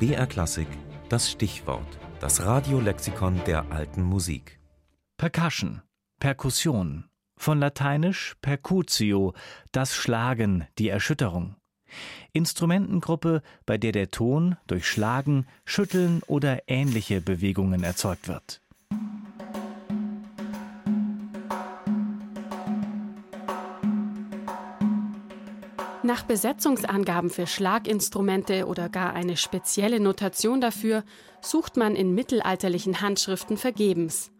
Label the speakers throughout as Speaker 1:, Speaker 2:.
Speaker 1: BR Klassik das Stichwort, das Radiolexikon der alten Musik.
Speaker 2: Percussion, Perkussion, von lateinisch percutio, das Schlagen, die Erschütterung. Instrumentengruppe, bei der der Ton durch Schlagen, Schütteln oder ähnliche Bewegungen erzeugt wird.
Speaker 3: Nach Besetzungsangaben für Schlaginstrumente oder gar eine spezielle Notation dafür sucht man in mittelalterlichen Handschriften vergebens.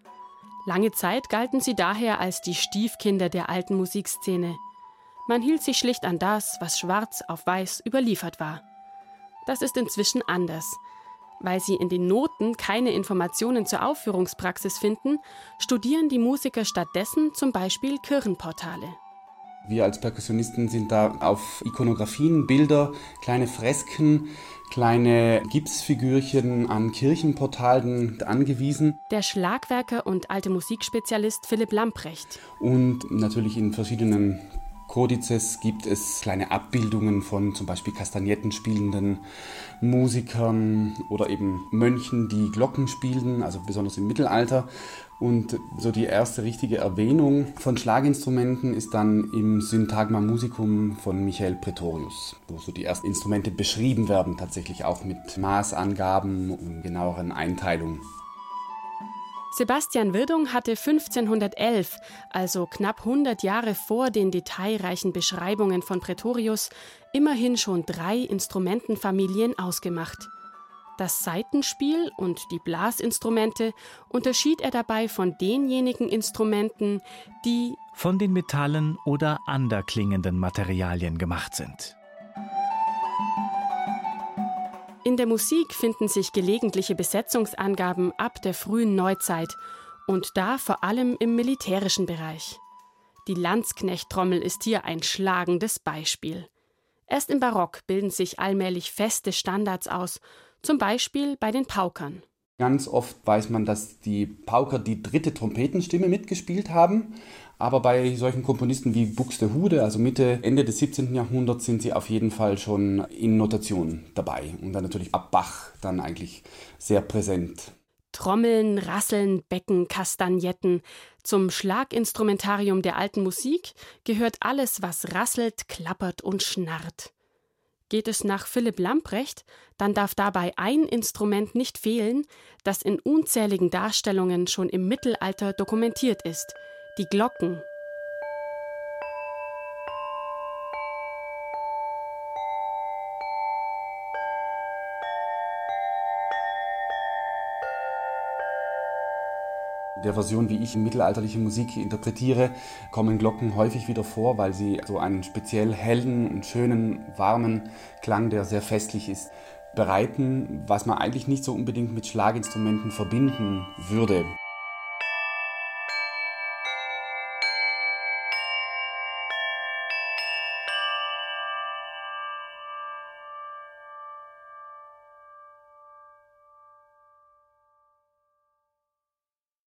Speaker 3: Lange Zeit galten sie daher als die Stiefkinder der alten Musikszene. Man hielt sich schlicht an das, was schwarz auf weiß überliefert war. Das ist inzwischen anders. Weil sie in den Noten keine Informationen zur Aufführungspraxis finden, studieren die Musiker stattdessen zum Beispiel Kirchenportale.
Speaker 4: Wir als Perkussionisten sind da auf Ikonografien, Bilder, kleine Fresken, kleine Gipsfigürchen an Kirchenportalen angewiesen.
Speaker 3: Der Schlagwerker und alte Musikspezialist Philipp Lamprecht.
Speaker 4: Und natürlich in verschiedenen Kodizes gibt es kleine Abbildungen von zum Beispiel Kastagnetten spielenden Musikern oder eben Mönchen, die Glocken spielten, also besonders im Mittelalter. Und so die erste richtige Erwähnung von Schlaginstrumenten ist dann im Syntagma Musicum von Michael Pretorius, wo so die ersten Instrumente beschrieben werden, tatsächlich auch mit Maßangaben und genaueren Einteilungen.
Speaker 3: Sebastian Wirdung hatte 1511, also knapp 100 Jahre vor den detailreichen Beschreibungen von Pretorius, immerhin schon drei Instrumentenfamilien ausgemacht. Das Saitenspiel und die Blasinstrumente unterschied er dabei von denjenigen Instrumenten, die
Speaker 2: von den Metallen oder anderklingenden Materialien gemacht sind.
Speaker 3: Der Musik finden sich gelegentliche Besetzungsangaben ab der frühen Neuzeit und da vor allem im militärischen Bereich. Die Landsknechttrommel ist hier ein schlagendes Beispiel. Erst im Barock bilden sich allmählich feste Standards aus, zum Beispiel bei den Paukern.
Speaker 4: Ganz oft weiß man, dass die Pauker die dritte Trompetenstimme mitgespielt haben. Aber bei solchen Komponisten wie Buxtehude, also Mitte, Ende des 17. Jahrhunderts, sind sie auf jeden Fall schon in Notation dabei. Und dann natürlich ab Bach dann eigentlich sehr präsent.
Speaker 3: Trommeln, Rasseln, Becken, Kastagnetten. Zum Schlaginstrumentarium der alten Musik gehört alles, was rasselt, klappert und schnarrt. Geht es nach Philipp Lamprecht, dann darf dabei ein Instrument nicht fehlen, das in unzähligen Darstellungen schon im Mittelalter dokumentiert ist – die Glocken.
Speaker 4: Der Version, wie ich mittelalterliche Musik interpretiere, kommen Glocken häufig wieder vor, weil sie so einen speziell hellen und schönen, warmen Klang, der sehr festlich ist, bereiten, was man eigentlich nicht so unbedingt mit Schlaginstrumenten verbinden würde.